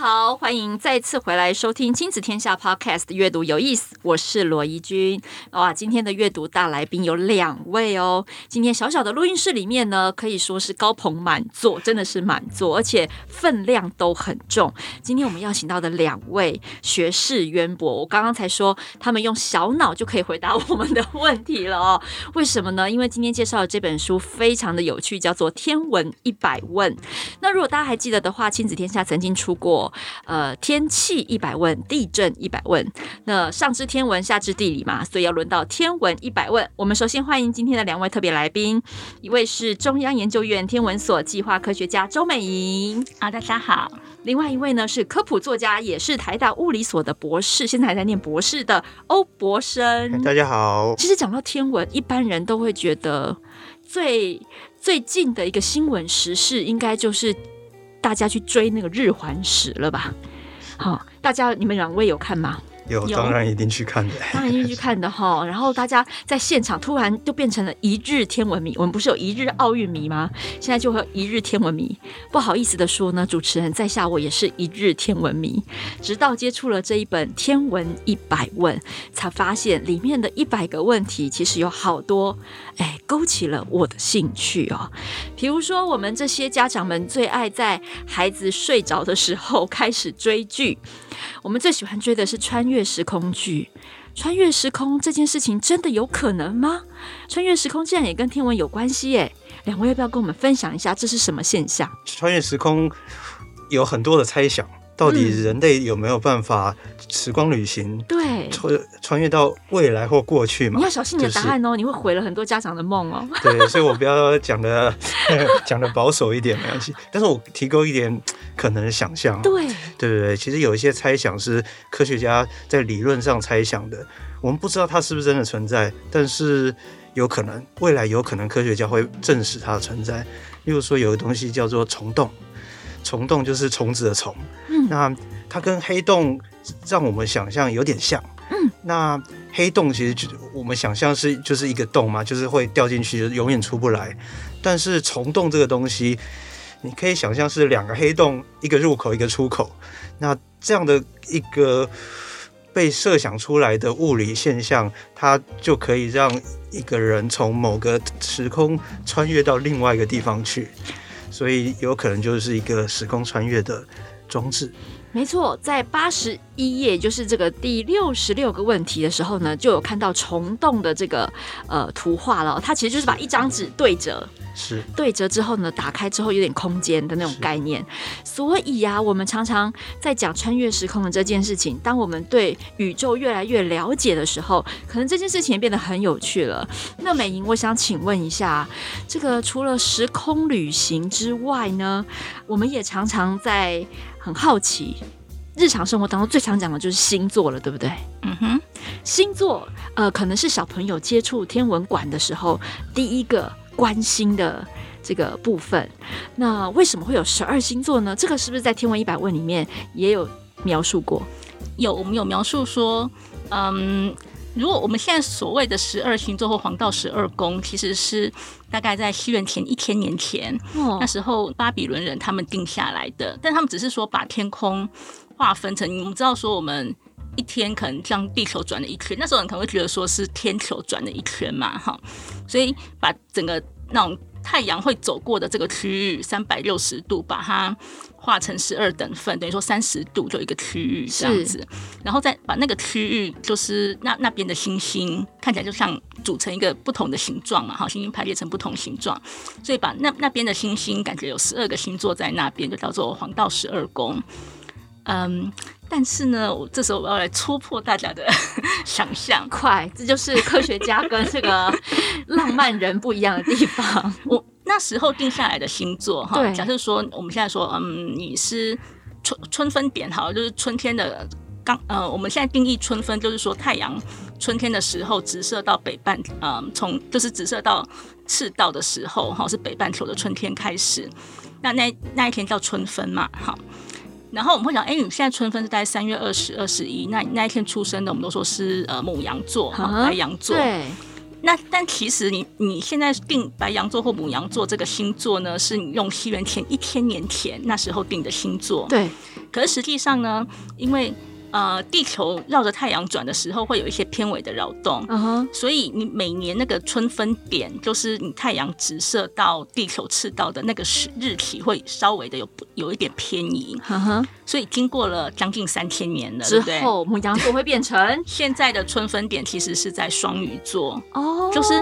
好，欢迎再次回来收听《亲子天下》Podcast，阅读有意思，我是罗怡君。哇，今天的阅读大来宾有两位哦。今天小小的录音室里面呢，可以说是高朋满座，真的是满座，而且分量都很重。今天我们邀请到的两位学识渊博，我刚刚才说他们用小脑就可以回答我们的问题了哦。为什么呢？因为今天介绍的这本书非常的有趣，叫做《天文一百问》。那如果大家还记得的话，《亲子天下》曾经出过呃天气一百问、地震一百问，那上知天文下知地理嘛，所以要轮到天文一百问。我们首先欢迎今天的两位特别来宾，一位是中央研究院天文所计划科学家周美莹啊，大家好。另外一位呢是科普作家，也是台大物理所的博士，现在还在念博士的欧博生。大家好。其实讲到天文，一般人都会觉得最最近的一个新闻时事，应该就是。大家去追那个日环食了吧？好，大家你们两位有看吗？有，当然一定去看的，当然一定去看的哈。然后大家在现场突然就变成了一日天文迷。我们不是有一日奥运迷吗？现在就会有一日天文迷。不好意思的说呢，主持人在下我也是一日天文迷。直到接触了这一本《天文一百问》，才发现里面的一百个问题其实有好多，哎，勾起了我的兴趣哦。比如说，我们这些家长们最爱在孩子睡着的时候开始追剧。我们最喜欢追的是穿越时空剧，穿越时空这件事情真的有可能吗？穿越时空竟然也跟天文有关系耶？两位要不要跟我们分享一下这是什么现象？穿越时空有很多的猜想。到底人类有没有办法时光旅行？对，穿穿越到未来或过去嘛？你要小心你的答案哦，就是、你会毁了很多家长的梦哦。对，所以我不要讲的 讲的保守一点没关系，但是我提供一点可能的想象。对，对对对，其实有一些猜想是科学家在理论上猜想的，我们不知道它是不是真的存在，但是有可能未来有可能科学家会证实它的存在。例如说，有个东西叫做虫洞。虫洞就是虫子的虫，嗯，那它跟黑洞让我们想象有点像，嗯，那黑洞其实就我们想象是就是一个洞嘛，就是会掉进去，就永远出不来。但是虫洞这个东西，你可以想象是两个黑洞，一个入口，一个出口。那这样的一个被设想出来的物理现象，它就可以让一个人从某个时空穿越到另外一个地方去。所以有可能就是一个时空穿越的装置。没错，在八十一页，就是这个第六十六个问题的时候呢，就有看到虫洞的这个呃图画了。它其实就是把一张纸对折。是对折之后呢，打开之后有点空间的那种概念。所以呀、啊，我们常常在讲穿越时空的这件事情。当我们对宇宙越来越了解的时候，可能这件事情也变得很有趣了。那美莹，我想请问一下，这个除了时空旅行之外呢，我们也常常在很好奇，日常生活当中最常讲的就是星座了，对不对？嗯哼，星座呃，可能是小朋友接触天文馆的时候第一个。关心的这个部分，那为什么会有十二星座呢？这个是不是在《天文一百问》里面也有描述过？有，我们有描述说，嗯，如果我们现在所谓的十二星座或黄道十二宫，其实是大概在西元前一千年前，哦，那时候巴比伦人他们定下来的，但他们只是说把天空划分成，你们知道说我们一天可能像地球转了一圈，那时候你可能会觉得说是天球转了一圈嘛，哈。所以把整个那种太阳会走过的这个区域三百六十度，把它划成十二等份，等于说三十度就一个区域这样子，然后再把那个区域就是那那边的星星看起来就像组成一个不同的形状嘛，哈，星星排列成不同形状，所以把那那边的星星感觉有十二个星座在那边，就叫做黄道十二宫，嗯。但是呢，我这时候我要来戳破大家的 想象，快，这就是科学家跟这个浪漫人不一样的地方。我那时候定下来的星座哈，假设说我们现在说，嗯，你是春春分点好，就是春天的刚呃，我们现在定义春分，就是说太阳春天的时候直射到北半，呃，从就是直射到赤道的时候，哈，是北半球的春天开始。那那那一天叫春分嘛，哈。然后我们会讲，哎，你现在春分是在三月二十、二十一，那那一天出生的，我们都说是呃母羊座，哈，白羊座。对。那但其实你你现在定白羊座或母羊座这个星座呢，是你用西元前一千年前那时候定的星座。对。可是实际上呢，因为呃，地球绕着太阳转的时候，会有一些偏尾的扰动，uh huh. 所以你每年那个春分点，就是你太阳直射到地球赤道的那个时日期，会稍微的有有一点偏移，uh huh. 所以经过了将近三千年了之后，牡羊座会变成现在的春分点，其实是在双鱼座哦，oh. 就是。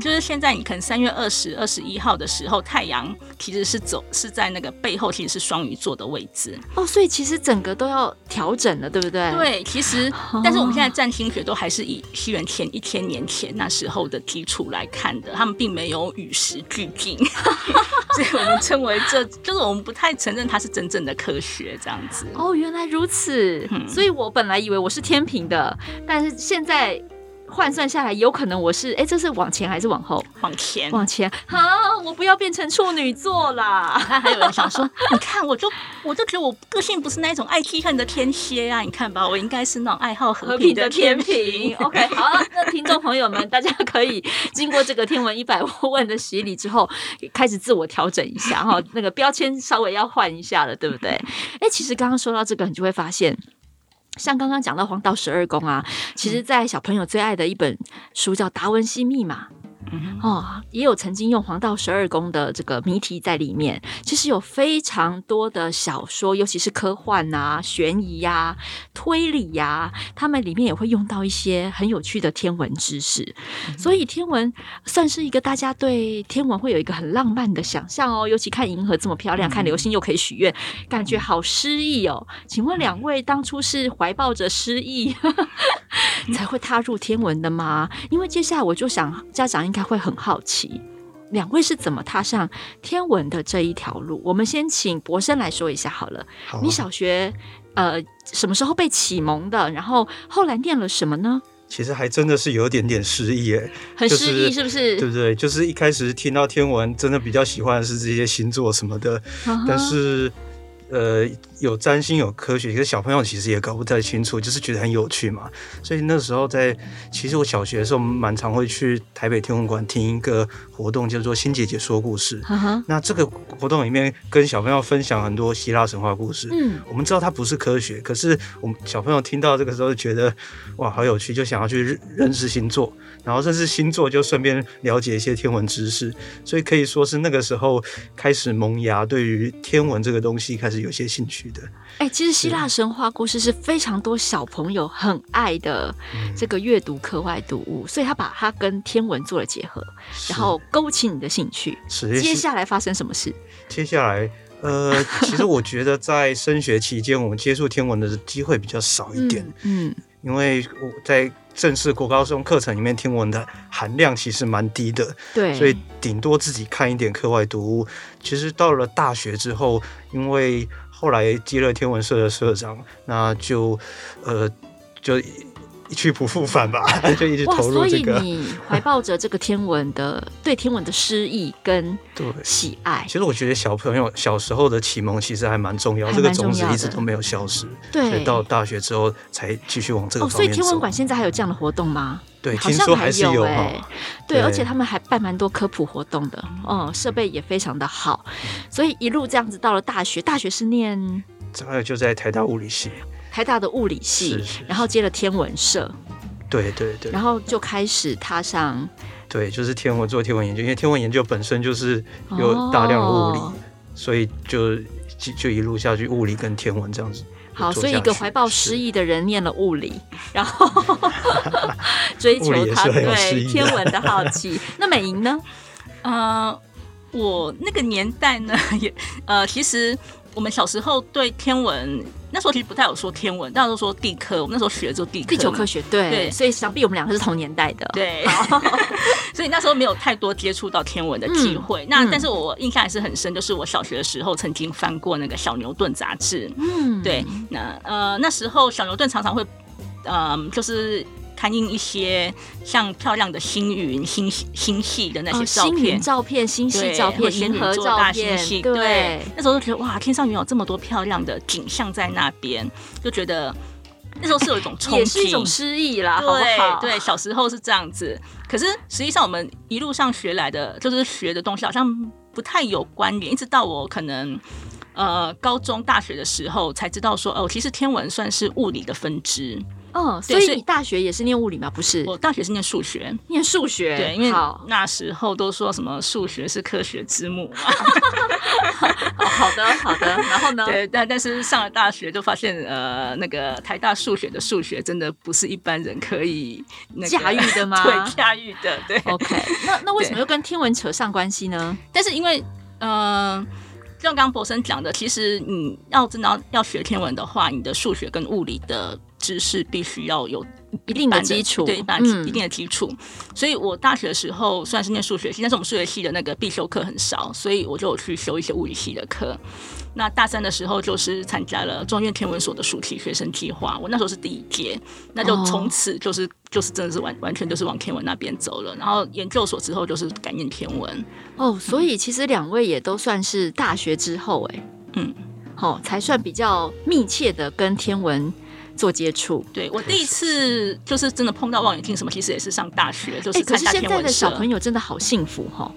就是现在，你可能三月二十二十一号的时候，太阳其实是走是在那个背后，其实是双鱼座的位置哦，所以其实整个都要调整了，对不对？对，其实，但是我们现在占星学都还是以西元前一千年前那时候的基础来看的，他们并没有与时俱进，所以我们称为这就是我们不太承认它是真正的科学这样子。哦，原来如此，嗯，所以我本来以为我是天平的，但是现在。换算下来，有可能我是哎，这是往前还是往后？往前，往前。好，我不要变成处女座啦。他还有人想说，你看，我就我就觉得我个性不是那种爱记恨的天蝎啊。你看吧，我应该是那种爱好和平的天平。OK，好，那听众朋友们，大家可以经过这个天文一百问的洗礼之后，开始自我调整一下哈，那个标签稍微要换一下了，对不对？哎，其实刚刚说到这个，你就会发现。像刚刚讲到黄道十二宫啊，其实，在小朋友最爱的一本书叫《达文西密码》。嗯、哦，也有曾经用黄道十二宫的这个谜题在里面。其实有非常多的小说，尤其是科幻啊、悬疑呀、啊、推理呀、啊，他们里面也会用到一些很有趣的天文知识。嗯、所以天文算是一个大家对天文会有一个很浪漫的想象哦。尤其看银河这么漂亮，嗯、看流星又可以许愿，感觉好诗意哦。请问两位当初是怀抱着诗意 才会踏入天文的吗？因为接下来我就想家长应。应该会很好奇，两位是怎么踏上天文的这一条路？我们先请博生来说一下好了。好啊。你小学呃什么时候被启蒙的？然后后来念了什么呢？其实还真的是有点点失忆哎，很失忆是不是？对不对？就是一开始听到天文，真的比较喜欢的是这些星座什么的，uh huh. 但是呃。有占星有科学，可是小朋友其实也搞不太清楚，就是觉得很有趣嘛。所以那时候在，其实我小学的时候蛮常会去台北天文馆听一个活动，叫做“新姐姐说故事”。Uh huh. 那这个活动里面跟小朋友分享很多希腊神话故事。嗯，我们知道它不是科学，可是我们小朋友听到这个时候就觉得哇，好有趣，就想要去认识星座，然后认识星座就顺便了解一些天文知识。所以可以说是那个时候开始萌芽，对于天文这个东西开始有些兴趣。哎、欸，其实希腊神话故事是非常多小朋友很爱的这个阅读课外读物，嗯、所以他把它跟天文做了结合，然后勾起你的兴趣。是接下来发生什么事？接下来，呃，其实我觉得在升学期间，我们接触天文的机会比较少一点。嗯，嗯因为我在正式国高中课程里面，天文的含量其实蛮低的。对，所以顶多自己看一点课外读物。其实到了大学之后，因为后来接了天文社的社长，那就呃就去不复返吧，就一直投入这个。所以你怀抱着这个天文的对天文的诗意跟喜爱。其实我觉得小朋友小时候的启蒙其实还蛮重要，这个种子一直都没有消失。对，所以到大学之后才继续往这个方面走。哦，所以天文馆现在还有这样的活动吗？对，听说还是有哎、欸。对，对而且他们还办蛮多科普活动的，嗯，设备也非常的好，所以一路这样子到了大学，大学是念，还有就在台大物理系。台大的物理系，是是是，然后接了天文社，对对对，然后就开始踏上，对，就是天文做天文研究，因为天文研究本身就是有大量的物理，哦、所以就就就一路下去，物理跟天文这样子。好，所以一个怀抱诗意的人念了物理，然后 追求他对天文的好奇。那美莹呢？呃，我那个年代呢，也呃，其实。我们小时候对天文那时候其实不太有说天文，大家都说地科。我们那时候学的就地科，地球科学，对对，所以想必我们两个是同年代的，对。所以那时候没有太多接触到天文的机会。嗯、那但是我印象还是很深，就是我小学的时候曾经翻过那个小牛顿杂志，嗯，对。那呃那时候小牛顿常常会，嗯、呃，就是。刊印一些像漂亮的星云、星星系的那些照片，哦、照片、星系照片、银河照片，星系对，对，那时候就觉得哇，天上原有这么多漂亮的景象在那边，就觉得那时候是有一种憧憬，也是一种诗意啦，对好好？对，小时候是这样子。可是实际上我们一路上学来的，就是学的东西好像不太有关联，一直到我可能呃高中、大学的时候才知道说，哦，其实天文算是物理的分支。哦，所以你大学也是念物理吗？不是，我大学是念数学，念数学。对，因为那时候都说什么数学是科学之母嘛。好的，好的。然后呢？对，但但是上了大学就发现，呃，那个台大数学的数学真的不是一般人可以驾驭的吗？对，驾驭的。对，OK。那那为什么又跟天文扯上关系呢？但是因为，嗯、呃。像刚刚博生讲的，其实你要真的要学天文的话，你的数学跟物理的知识必须要有一定的基础，对，一般一定的基础。嗯、所以我大学的时候虽然是念数学系，但是我们数学系的那个必修课很少，所以我就有去修一些物理系的课。那大三的时候，就是参加了中院天文所的暑期学生计划。我那时候是第一届，那就从此就是、哦、就是真的是完完全就是往天文那边走了。然后研究所之后就是改念天文。哦，所以其实两位也都算是大学之后、欸，哎，嗯，好、哦，才算比较密切的跟天文做接触。对，我第一次就是真的碰到望远镜什么，其实也是上大学，就是。可是现在的小朋友真的好幸福哈、哦。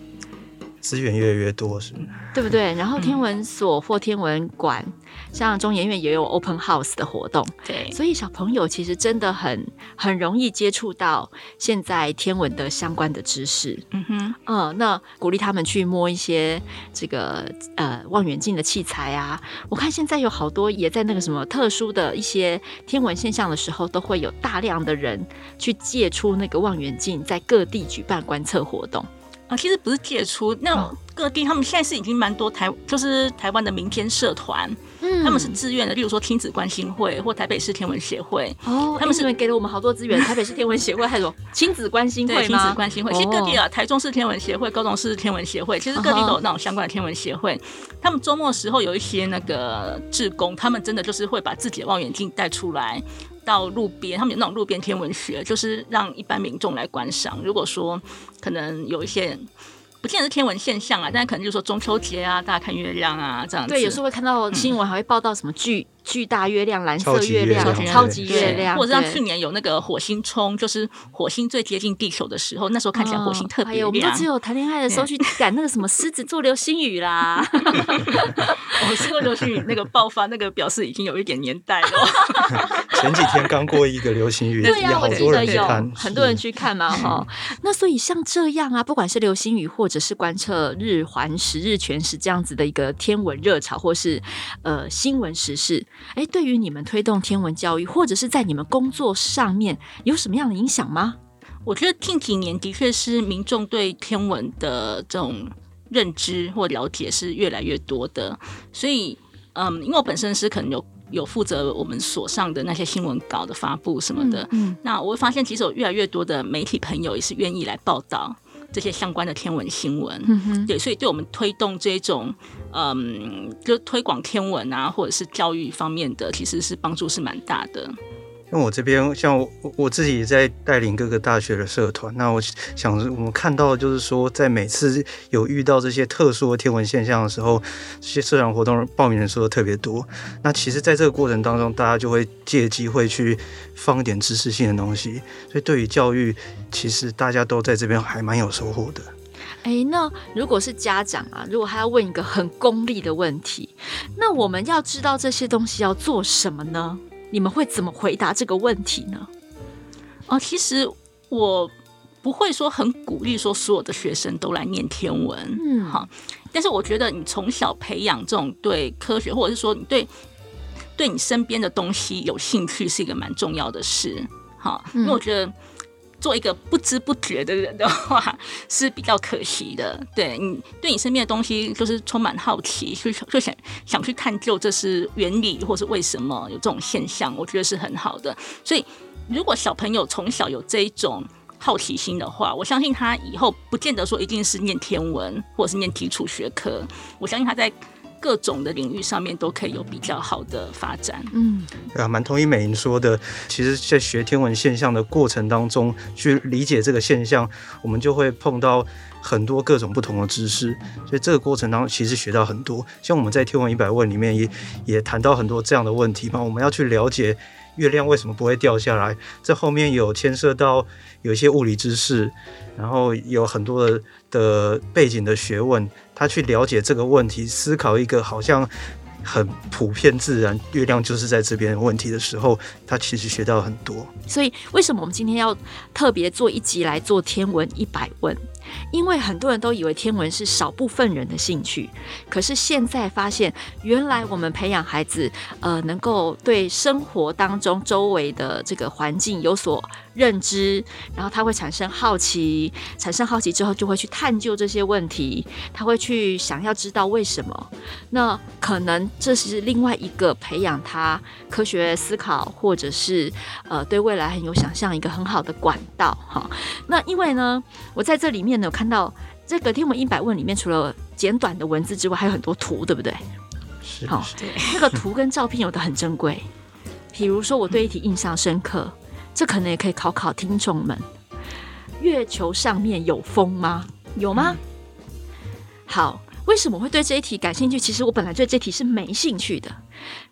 资源越来越多，是吗？对不对？然后天文所或天文馆，嗯、像中研院也有 open house 的活动，对，所以小朋友其实真的很很容易接触到现在天文的相关的知识。嗯哼，嗯，那鼓励他们去摸一些这个呃望远镜的器材啊。我看现在有好多也在那个什么特殊的一些天文现象的时候，都会有大量的人去借出那个望远镜，在各地举办观测活动。啊，其实不是借出，那各地他们现在是已经蛮多台，就是台湾的民间社团，嗯，他们是自愿的，例如说亲子关心会或台北市天文协会，哦，他们是给了我们好多资源，台北市天文协会还有亲子关心会吗？亲子关心会，其实各地啊，台中市天文协会、高雄市天文协会，其实各地都有那种相关的天文协会，他们周末的时候有一些那个志工，他们真的就是会把自己的望远镜带出来。到路边，他们有那种路边天文学，就是让一般民众来观赏。如果说可能有一些。不见得是天文现象啊，但可能就是说中秋节啊，大家看月亮啊这样子。对，有时候会看到新闻，还会报道什么剧、巨大月亮、蓝色月亮、超级月亮，或者像去年有那个火星冲，就是火星最接近地球的时候，那时候看起来火星特别亮。我们都只有谈恋爱的时候去赶那个什么狮子座流星雨啦。我 狮子座流星雨那个爆发，那个表示已经有一点年代了。前几天刚过一个流星雨，对呀、啊，我记得有看很多人去看嘛哈。那所以像这样啊，不管是流星雨或或者是观测日环食、日全食这样子的一个天文热潮，或是呃新闻时事，哎，对于你们推动天文教育，或者是在你们工作上面有什么样的影响吗？我觉得近几年的确是民众对天文的这种认知或了解是越来越多的，所以嗯，因为我本身是可能有有负责我们所上的那些新闻稿的发布什么的，嗯，嗯那我会发现其实有越来越多的媒体朋友也是愿意来报道。这些相关的天文新闻，嗯哼，对，所以对我们推动这种，嗯，就推广天文啊，或者是教育方面的，其实是帮助是蛮大的。像我这边，像我我自己在带领各个大学的社团，那我想我们看到的就是说，在每次有遇到这些特殊的天文现象的时候，这些社团活动报名人数都特别多。那其实，在这个过程当中，大家就会借机会去放一点知识性的东西，所以对于教育，其实大家都在这边还蛮有收获的。哎，那如果是家长啊，如果还要问一个很功利的问题，那我们要知道这些东西要做什么呢？你们会怎么回答这个问题呢？哦，其实我不会说很鼓励说所有的学生都来念天文，嗯，好。但是我觉得你从小培养这种对科学，或者是说你对对你身边的东西有兴趣，是一个蛮重要的事。好，因为我觉得做一个不知不觉的人的话，是比较可惜的。对你对你身边的东西就是充满好奇，就就想想去探究这是原理或是为什么有这种现象，我觉得是很好的。所以如果小朋友从小有这一种好奇心的话，我相信他以后不见得说一定是念天文或者是念基础学科，我相信他在。各种的领域上面都可以有比较好的发展。嗯，啊，蛮同意美莹说的。其实，在学天文现象的过程当中，去理解这个现象，我们就会碰到很多各种不同的知识。所以，这个过程当中其实学到很多。像我们在《天文一百问》里面也也谈到很多这样的问题嘛。我们要去了解月亮为什么不会掉下来，这后面有牵涉到有一些物理知识，然后有很多的的背景的学问。他去了解这个问题，思考一个好像很普遍自然，月亮就是在这边问题的时候，他其实学到很多。所以，为什么我们今天要特别做一集来做天文一百问？因为很多人都以为天文是少部分人的兴趣，可是现在发现，原来我们培养孩子，呃，能够对生活当中周围的这个环境有所认知，然后他会产生好奇，产生好奇之后就会去探究这些问题，他会去想要知道为什么。那可能这是另外一个培养他科学思考，或者是呃对未来很有想象一个很好的管道哈。那因为呢，我在这里面。有看到这个天文一百问里面，除了简短的文字之外，还有很多图，对不对？是，好，那个图跟照片有的很珍贵。比如说，我对一题印象深刻，这可能也可以考考听众们：月球上面有风吗？有吗？好，为什么会对这一题感兴趣？其实我本来对这题是没兴趣的，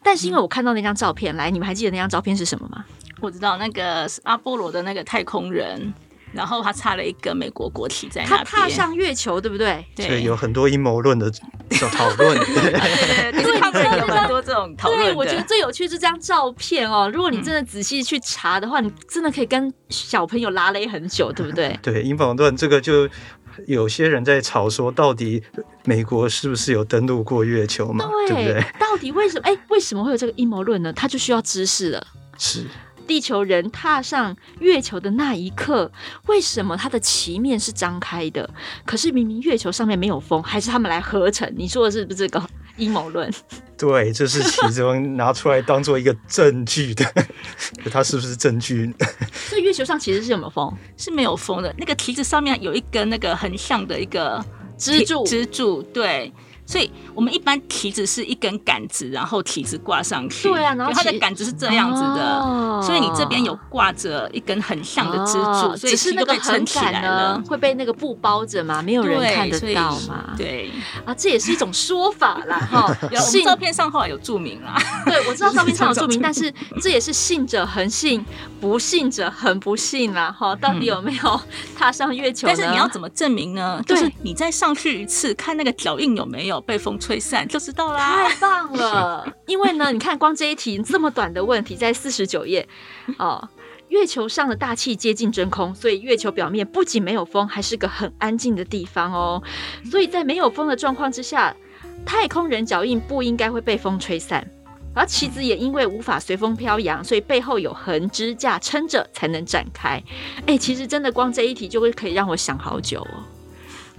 但是因为我看到那张照片，来，你们还记得那张照片是什么吗？我知道，那个阿波罗的那个太空人。然后他插了一个美国国旗在那边，他踏上月球，对不对？对，有很多阴谋论的讨论。对 对对，对他们有很多这种讨论。对，我觉得最有趣是这张照片哦。如果你真的仔细去查的话，你真的可以跟小朋友拉勒很久，对不对？对，阴谋论这个就有些人在吵说，到底美国是不是有登陆过月球嘛？对，对不对？到底为什么？哎，为什么会有这个阴谋论呢？他就需要知识了。是。地球人踏上月球的那一刻，为什么它的旗面是张开的？可是明明月球上面没有风，还是他们来合成？你说的是不是这个阴谋论？对，这是其中 拿出来当做一个证据的。它是不是证据？所以月球上其实是有没有风？是没有风的。那个旗子上面有一根那个横向的一个支柱，支柱对。所以我们一般旗子是一根杆子，然后旗子挂上去。对啊，然后它的杆子是这样子的，哦、所以你这边有挂着一根很像的支柱，哦、所以是那个撑起来了。会被那个布包着嘛，没有人看得到嘛。对啊，这也是一种说法啦。哈。有信照片上后来有注明啦。对，我知道照片上有 注明，但是这也是信者恒信，不信者恒不信啦。哈，到底有没有踏上月球？但是你要怎么证明呢？就是你再上去一次，看那个脚印有没有。被风吹散就知道啦，太棒了！因为呢，你看光这一题这么短的问题，在四十九页哦。月球上的大气接近真空，所以月球表面不仅没有风，还是个很安静的地方哦。所以在没有风的状况之下，太空人脚印不应该会被风吹散，而旗子也因为无法随风飘扬，所以背后有横支架撑着才能展开。哎、欸，其实真的光这一题就会可以让我想好久哦。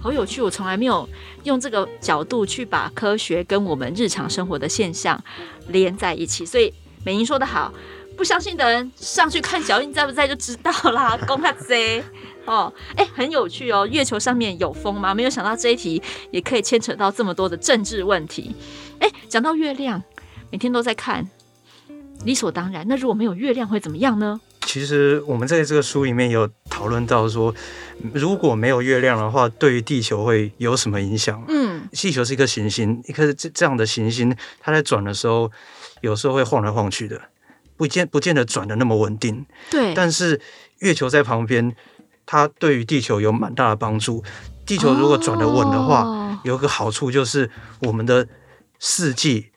好有趣，我从来没有用这个角度去把科学跟我们日常生活的现象连在一起。所以美英说得好，不相信的人上去看脚印在不在就知道啦。公他贼哦，哎，很有趣哦。月球上面有风吗？没有想到这一题也可以牵扯到这么多的政治问题。哎，讲到月亮，每天都在看，理所当然。那如果没有月亮会怎么样呢？其实我们在这个书里面有讨论到说，如果没有月亮的话，对于地球会有什么影响？嗯，地球是一颗行星，一颗这这样的行星，它在转的时候，有时候会晃来晃去的，不见不见得转的那么稳定。对，但是月球在旁边，它对于地球有蛮大的帮助。地球如果转的稳的话，哦、有个好处就是我们的四季。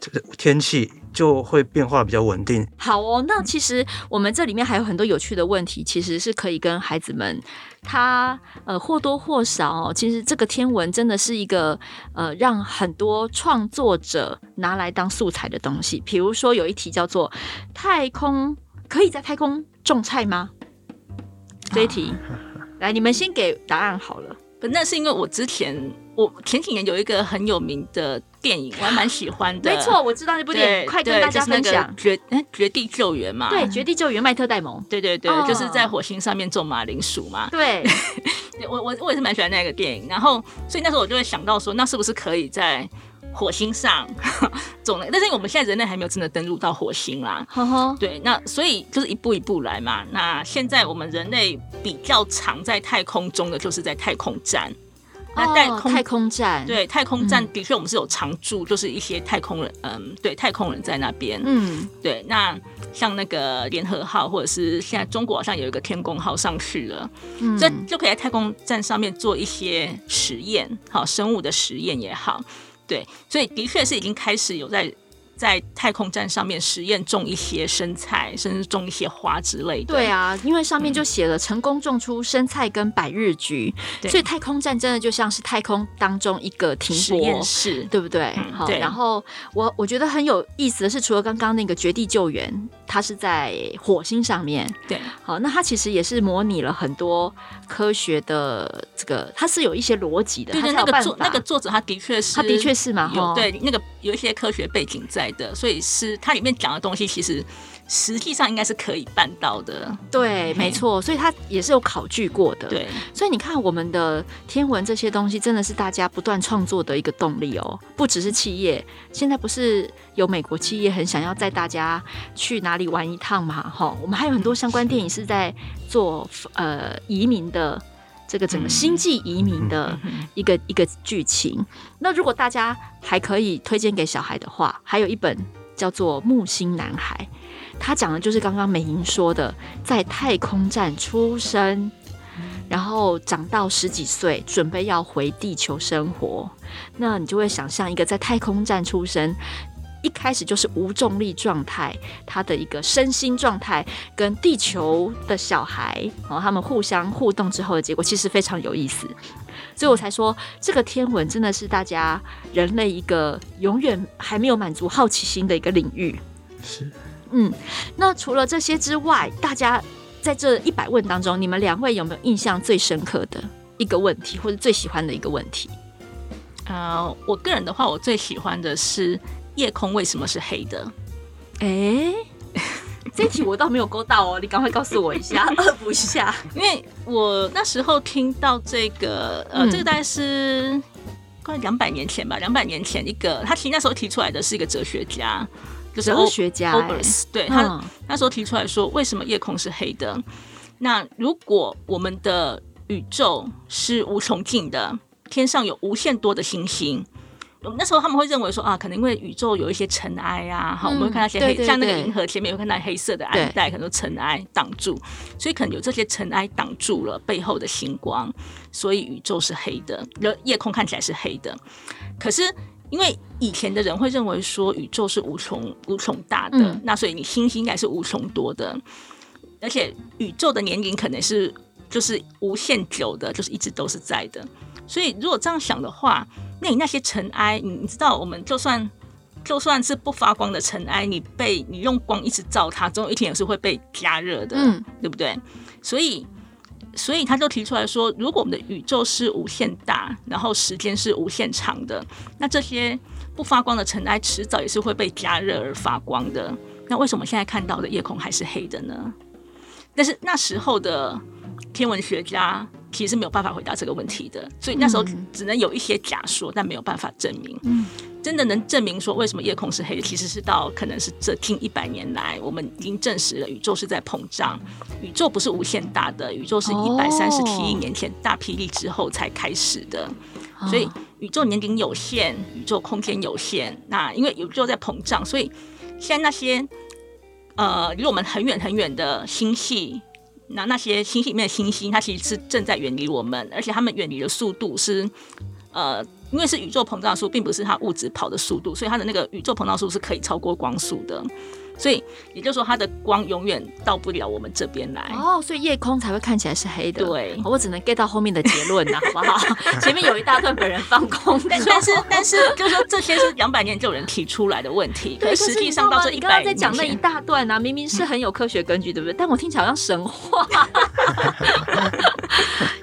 这个天气就会变化比较稳定。好哦，那其实我们这里面还有很多有趣的问题，其实是可以跟孩子们他呃或多或少哦，其实这个天文真的是一个呃让很多创作者拿来当素材的东西。比如说有一题叫做“太空可以在太空种菜吗？”这一题，来，你们先给答案好了。不，那是因为我之前我前几年有一个很有名的电影，我还蛮喜欢的。没错，我知道那部电影，快跟大家分享。绝哎，绝地救援嘛。对，绝地救援，麦特戴蒙。对对对，就是在火星上面种马铃薯嘛。对，我我我也是蛮喜欢那个电影。然后，所以那时候我就会想到说，那是不是可以在火星上 种的，但是我们现在人类还没有真的登陆到火星啦。呵呵，对，那所以就是一步一步来嘛。那现在我们人类比较常在太空中的，就是在太空站。那太空、哦、太空站，对太空站的确我们是有常驻，就是一些太空人，嗯，对太空人在那边。嗯，对。那像那个联合号，或者是现在中国好像有一个天宫号上去了，嗯，这就可以在太空站上面做一些实验，好，生物的实验也好。对，所以的确是已经开始有在在太空站上面实验种一些生菜，甚至种一些花之类的。对啊，因为上面就写了成功种出生菜跟百日菊，嗯、所以太空站真的就像是太空当中一个停泊实验室，对不对？嗯、好，对。然后我我觉得很有意思的是，除了刚刚那个绝地救援，它是在火星上面，对。好，那它其实也是模拟了很多科学的这个，它是有一些逻辑的。对，对，那个作那个作者他的确是，他的确是嘛，有对那个有一些科学背景在。的，所以是它里面讲的东西，其实实际上应该是可以办到的。对，没错，所以它也是有考据过的。对，所以你看，我们的天文这些东西，真的是大家不断创作的一个动力哦。不只是企业，现在不是有美国企业很想要带大家去哪里玩一趟嘛？哈，我们还有很多相关电影是在做呃移民的。这个整个星际移民的一个一个剧情。那如果大家还可以推荐给小孩的话，还有一本叫做《木星男孩》，他讲的就是刚刚美莹说的，在太空站出生，然后长到十几岁，准备要回地球生活。那你就会想象一个在太空站出生。一开始就是无重力状态，他的一个身心状态跟地球的小孩，然后他们互相互动之后的结果，其实非常有意思。所以我才说，这个天文真的是大家人类一个永远还没有满足好奇心的一个领域。是，嗯，那除了这些之外，大家在这一百问当中，你们两位有没有印象最深刻的一个问题，或者最喜欢的一个问题？呃，我个人的话，我最喜欢的是。夜空为什么是黑的？哎、欸，这题我倒没有勾到哦，你赶快告诉我一下，恶补一下。因为我那时候听到这个，呃，嗯、这个大概是快两百年前吧，两百年前一个，他其实那时候提出来的是一个哲学家，就是哲学家、欸，对他、嗯、那时候提出来说，为什么夜空是黑的？那如果我们的宇宙是无穷尽的，天上有无限多的星星。那时候他们会认为说啊，可能因为宇宙有一些尘埃啊，好、嗯，我们会看到一些黑，像那个银河前面会看到黑色的暗带，很多尘埃挡住，所以可能有这些尘埃挡住了背后的星光，所以宇宙是黑的，夜空看起来是黑的。可是因为以前的人会认为说宇宙是无穷无穷大的，嗯、那所以你星星应该是无穷多的，而且宇宙的年龄可能是就是无限久的，就是一直都是在的。所以如果这样想的话，那你那些尘埃，你你知道，我们就算就算是不发光的尘埃，你被你用光一直照它，总有一天也是会被加热的，嗯，对不对？所以，所以他就提出来说，如果我们的宇宙是无限大，然后时间是无限长的，那这些不发光的尘埃迟早也是会被加热而发光的。那为什么现在看到的夜空还是黑的呢？但是那时候的天文学家。其实是没有办法回答这个问题的，所以那时候只能有一些假说，但没有办法证明。嗯，真的能证明说为什么夜空是黑的，其实是到可能是这近一百年来，我们已经证实了宇宙是在膨胀，宇宙不是无限大的，宇宙是一百三十七亿年前大霹雳之后才开始的，所以宇宙年龄有限，宇宙空间有限。那因为宇宙在膨胀，所以现在那些呃离我们很远很远的星系。那那些星系里面的星星，它其实是正在远离我们，而且它们远离的速度是，呃，因为是宇宙膨胀速，并不是它物质跑的速度，所以它的那个宇宙膨胀速是可以超过光速的。所以也就是说，它的光永远到不了我们这边来哦，所以夜空才会看起来是黑的。对，我只能 get 到后面的结论了，好不好？前面有一大段本人放空，但是但是就是说这些是两百年就有人提出来的问题，可是实际上到这一百年，你刚刚在讲那一大段啊，明明是很有科学根据，对不对？但我听起来好像神话。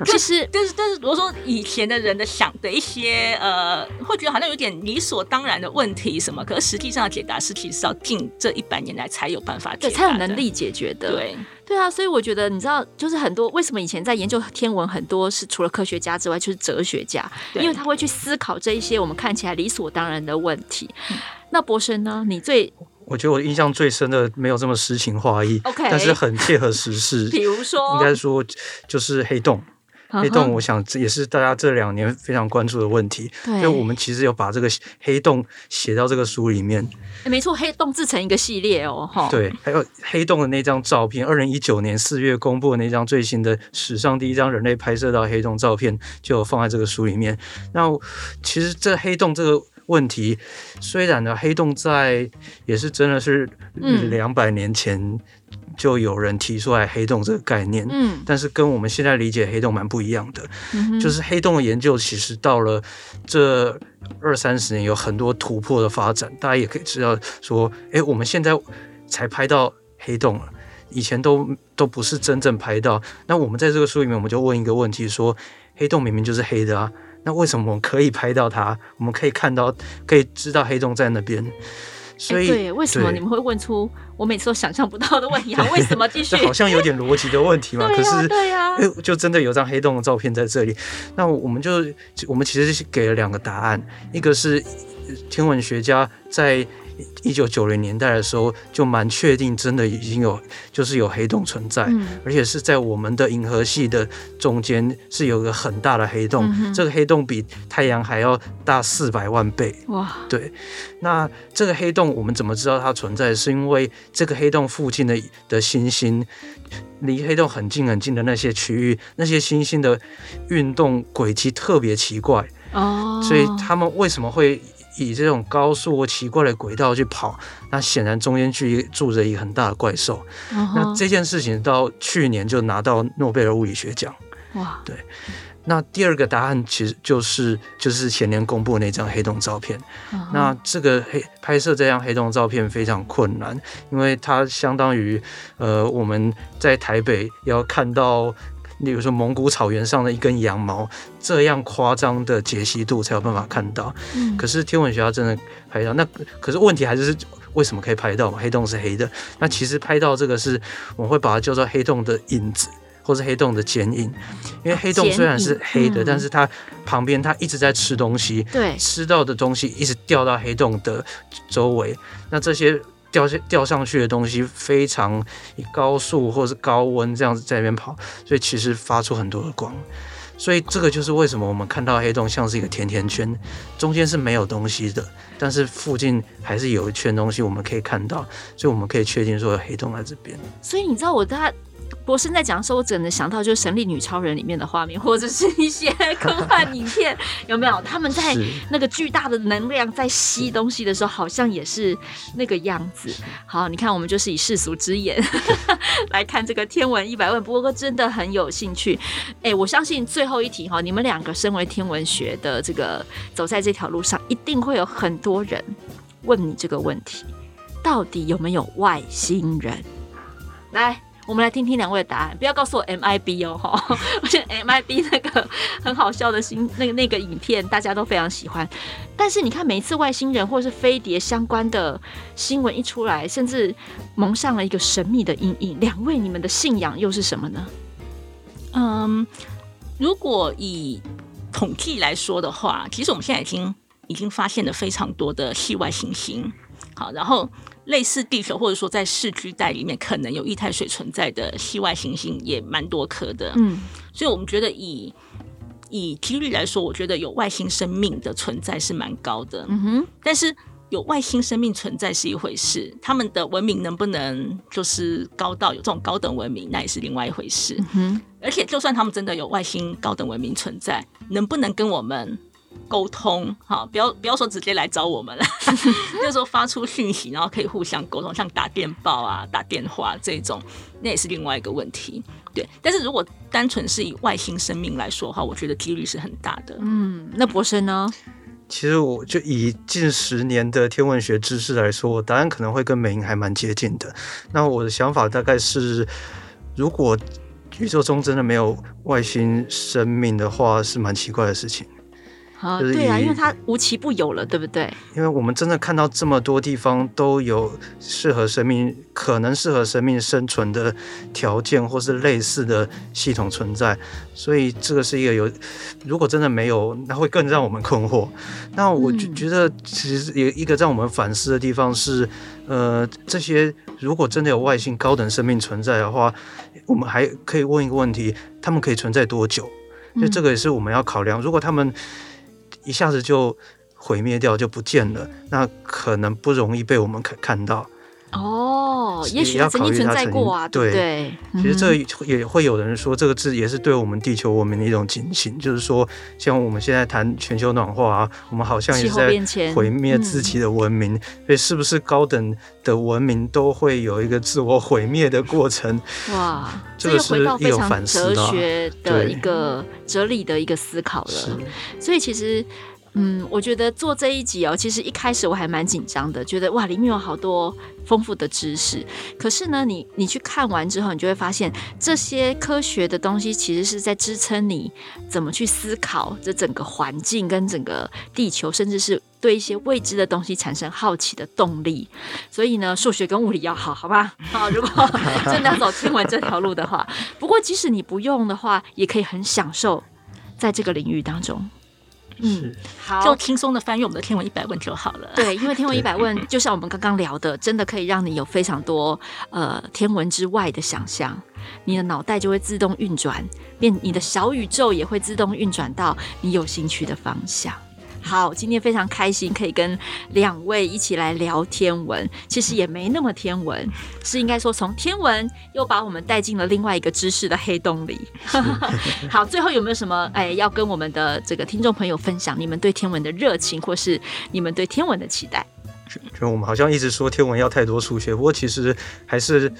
其实，但是但是，如果说以前的人的想的一些呃，会觉得好像有点理所当然的问题什么，可是实际上的解答是其实是要近这一百年来才有办法解答，对，才有能力解决的。对对啊，所以我觉得你知道，就是很多为什么以前在研究天文，很多是除了科学家之外，就是哲学家，因为他会去思考这一些我们看起来理所当然的问题。嗯、那博生呢？你最我觉得我印象最深的没有这么诗情画意，OK，但是很切合时事。比如说，应该说就是黑洞。黑洞，我想这也是大家这两年非常关注的问题。对，因为我们其实有把这个黑洞写到这个书里面。欸、没错，黑洞制成一个系列哦，哈。对，还有黑洞的那张照片，二零一九年四月公布的那张最新的史上第一张人类拍摄到黑洞照片，就放在这个书里面。那其实这黑洞这个问题，虽然呢，黑洞在也是真的是两百年前。嗯就有人提出来黑洞这个概念，嗯，但是跟我们现在理解黑洞蛮不一样的，嗯，就是黑洞的研究其实到了这二三十年有很多突破的发展，大家也可以知道说，哎，我们现在才拍到黑洞了，以前都都不是真正拍到。那我们在这个书里面，我们就问一个问题说，黑洞明明就是黑的啊，那为什么我们可以拍到它？我们可以看到，可以知道黑洞在那边？所以，对，为什么你们会问出我每次都想象不到的问题？为什么继 续？好像有点逻辑的问题嘛。可是，对呀、啊，就真的有张黑洞的照片在这里。那我们就，我们其实是给了两个答案，一个是天文学家在。一九九零年代的时候，就蛮确定，真的已经有，就是有黑洞存在，嗯，而且是在我们的银河系的中间是有个很大的黑洞，嗯，这个黑洞比太阳还要大四百万倍。哇，对，那这个黑洞我们怎么知道它存在？是因为这个黑洞附近的的星星，离黑洞很近很近的那些区域，那些星星的运动轨迹特别奇怪哦，所以他们为什么会？以这种高速或奇怪的轨道去跑，那显然中间去住着一个很大的怪兽。Uh-huh. 那这件事情到去年就拿到诺贝尔物理学奖。哇，对。那第二个答案其实就是就是前年公布的那张黑洞照片。Uh-huh. 那这个黑拍摄这张黑洞照片非常困难，因为它相当于呃我们在台北要看到。例如说蒙古草原上的一根羊毛，这样夸张的解析度才有办法看到。嗯，可是天文学家真的拍到，那可是问题还是为什么可以拍到嘛？黑洞是黑的，那其实拍到这个是我们会把它叫做黑洞的影子，或是黑洞的剪影。因为黑洞虽然是黑的，但是它旁边它一直在吃东西，对，吃到的东西一直掉到黑洞的周围，那这些。掉下掉上去的东西非常以高速或是高温这样子在那边跑，所以其实发出很多的光，所以这个就是为什么我们看到黑洞像是一个甜甜圈，中间是没有东西的，但是附近还是有一圈东西我们可以看到，所以我们可以确定说有黑洞在这边。所以你知道我在。博士在讲的时候，我只能想到就是《神力女超人》里面的画面，或者是一些科幻影片，有没有？他们在那个巨大的能量在吸东西的时候，好像也是那个样子。好，你看，我们就是以世俗之眼 来看这个天文一百问，不过真的很有兴趣。哎、欸，我相信最后一题哈，你们两个身为天文学的这个走在这条路上，一定会有很多人问你这个问题：到底有没有外星人？来。我们来听听两位的答案，不要告诉我 MIB 哦哈！我觉得 MIB 那个很好笑的新那个那个影片，大家都非常喜欢。但是你看，每一次外星人或是飞碟相关的新闻一出来，甚至蒙上了一个神秘的阴影。两位，你们的信仰又是什么呢？嗯，如果以统计来说的话，其实我们现在已经已经发现了非常多的系外行星。好，然后。类似地球，或者说在市区带里面可能有液态水存在的系外行星也蛮多颗的，嗯，所以我们觉得以以几率来说，我觉得有外星生命的存在是蛮高的，嗯哼。但是有外星生命存在是一回事，他们的文明能不能就是高到有这种高等文明，那也是另外一回事，嗯哼。而且就算他们真的有外星高等文明存在，能不能跟我们？沟通，哈，不要不要说直接来找我们了，就是说发出讯息，然后可以互相沟通，像打电报啊、打电话这种，那也是另外一个问题。对，但是如果单纯是以外星生命来说的话，我觉得几率是很大的。嗯，那博士呢？其实我就以近十年的天文学知识来说，我答案可能会跟美英还蛮接近的。那我的想法大概是，如果宇宙中真的没有外星生命的话，是蛮奇怪的事情。啊，对啊，因为它无奇不有了，对不对？因为我们真的看到这么多地方都有适合生命、可能适合生命生存的条件，或是类似的系统存在，所以这个是一个有，如果真的没有，那会更让我们困惑。那我就觉得，其实有一个让我们反思的地方是，呃，这些如果真的有外星高等生命存在的话，我们还可以问一个问题：他们可以存在多久？所以这个也是我们要考量。如果他们一下子就毁灭掉，就不见了，那可能不容易被我们看看到。哦，也许曾经存在过啊，对对。其实这也会有人说，这个字也是对我们地球文明的一种警醒，就是说，像我们现在谈全球暖化啊，我们好像也在毁灭自己的文明。所以，是不是高等的文明都会有一个自我毁灭的过程？哇，这个是一种反思哲学的一个哲理的一个思考了。所以，其实。嗯，我觉得做这一集哦，其实一开始我还蛮紧张的，觉得哇，里面有好多丰富的知识。可是呢，你你去看完之后，你就会发现这些科学的东西其实是在支撑你怎么去思考这整个环境跟整个地球，甚至是对一些未知的东西产生好奇的动力。所以呢，数学跟物理要好，好吧？好，如果真的要走天文这条路的话，不过即使你不用的话，也可以很享受在这个领域当中。嗯，好，就轻松的翻阅我们的天文一百问就好了。对，因为天文一百问就像我们刚刚聊的，真的可以让你有非常多呃天文之外的想象，你的脑袋就会自动运转，变你的小宇宙也会自动运转到你有兴趣的方向。好，今天非常开心可以跟两位一起来聊天文，其实也没那么天文，是应该说从天文又把我们带进了另外一个知识的黑洞里。好，最后有没有什么哎要跟我们的这个听众朋友分享？你们对天文的热情，或是你们对天文的期待？就我们好像一直说天文要太多数学，不过其实还是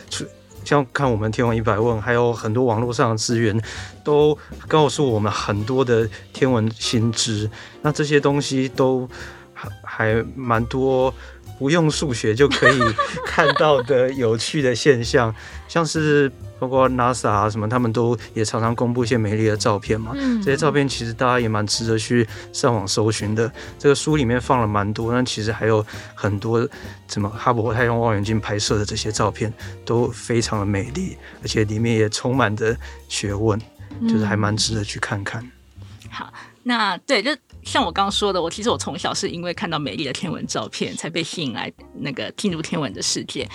像看我们天文一百问，还有很多网络上的资源，都告诉我们很多的天文新知。那这些东西都还还蛮多。不用数学就可以看到的有趣的现象，像是包括 NASA 啊什么，他们都也常常公布一些美丽的照片嘛。这些照片其实大家也蛮值得去上网搜寻的。这个书里面放了蛮多，但其实还有很多什么哈勃太空望远镜拍摄的这些照片都非常的美丽，而且里面也充满着学问，就是还蛮值得去看看。好，那对就。像我刚刚说的，我其实我从小是因为看到美丽的天文照片，才被吸引来那个进入天文的世界。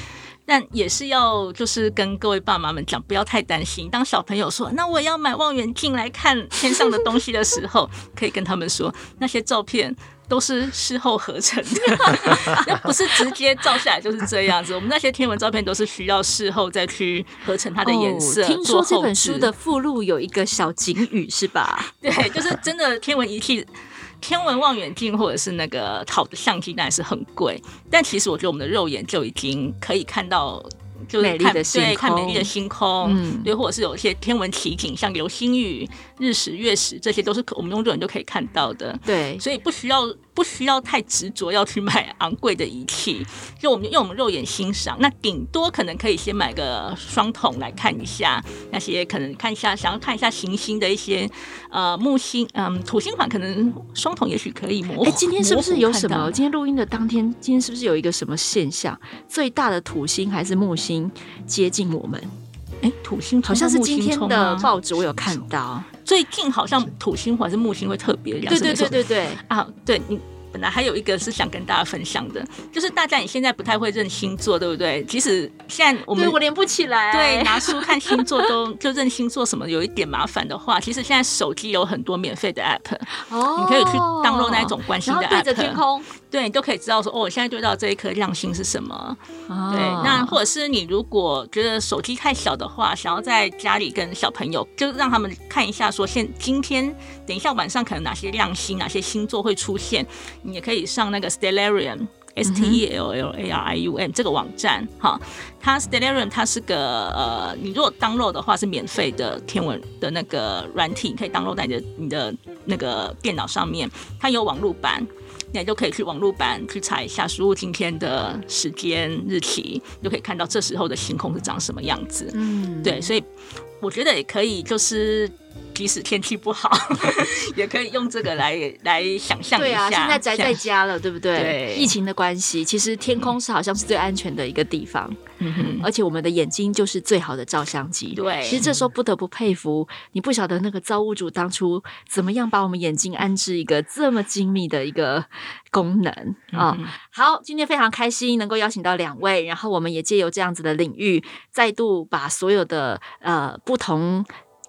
但也是要就是跟各位爸妈们讲，不要太担心。当小朋友说“那我要买望远镜来看天上的东西”的时候，可以跟他们说，那些照片都是事后合成的，那不是直接照下来就是这样子。我们那些天文照片都是需要事后再去合成它的颜色。哦，听说这本书的附录有一个小警语是吧？对，就是真的天文仪器。天文望远镜或者是那个好的相机，当然是很贵，但其实我觉得我们的肉眼就已经可以看到。就是看对，看美丽的星空，嗯，对，或者是有一些天文奇景，像流星雨、日食、月食，这些都是我们用肉眼就可以看到的。对，所以不需要不需要太执着要去买昂贵的仪器，就我们用我们肉眼欣赏。那顶多可能可以先买个双筒来看一下那些可能看一下想要看一下行星的一些呃木星，嗯，土星款可能双筒也许可以模糊。哎，今天是不是有什么？今天录音的当天，今天是不是有一个什么现象？最大的土星还是木星？接近我们，哎，土星好像是今天的报纸，我有看到，最近好像土星还是木星会特别亮，对对对对对啊，对你。本来还有一个是想跟大家分享的，就是大家你现在不太会认星座，对不对？即使现在我们我连不起来，对，拿书看星座都就认星座什么有一点麻烦的话，其实现在手机有很多免费的 app，哦，你可以去 download 那一种关心的 app，对着天空，对你都可以知道说，哦，我现在对到这一颗亮星是什么。哦、对，那或者是你如果觉得手机太小的话，想要在家里跟小朋友，就让他们看一下说，现今天等一下晚上可能哪些亮星，哪些星座会出现。你也可以上那个 Stellarium，S T E L L A R I U M 这个网站，哈，它 Stellarium 它是个呃，你如果 download 的话是免费的天文的那个软体，可以 download 在你的你的那个电脑上面，它有网络版，你就可以去网络版去查一下，输入今天的时间日期，就可以看到这时候的星空是长什么样子。嗯，对，所以我觉得也可以，就是。即使天气不好，也可以用这个来 来想象一下。对啊，现在宅在家了，对不对？对，疫情的关系，其实天空是好像是最安全的一个地方。嗯哼，而且我们的眼睛就是最好的照相机。对，其实这时候不得不佩服你，不晓得那个造物主当初怎么样把我们眼睛安置一个这么精密的一个功能啊。好，今天非常开心能够邀请到两位，然后我们也借由这样子的领域，再度把所有的呃不同。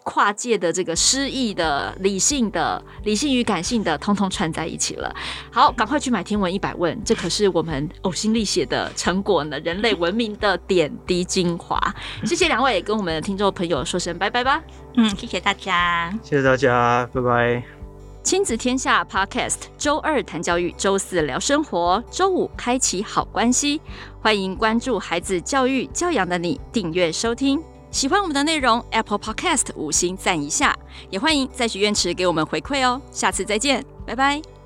跨界的这个诗意的、理性的、理性与感性的，通通串在一起了。好，赶快去买《天文一百问》，这可是我们呕心沥血的成果呢，人类文明的点滴精华。谢谢两位，跟我们的听众朋友说声拜拜吧。嗯，谢谢大家，谢谢大家，拜拜。亲子天下 Podcast，周二谈教育，周四聊生活，周五开启好关系。欢迎关注孩子教育教养的你，订阅收听。喜欢我们的内容，Apple Podcast 五星赞一下，也欢迎在许愿池给我们回馈哦。下次再见，拜拜。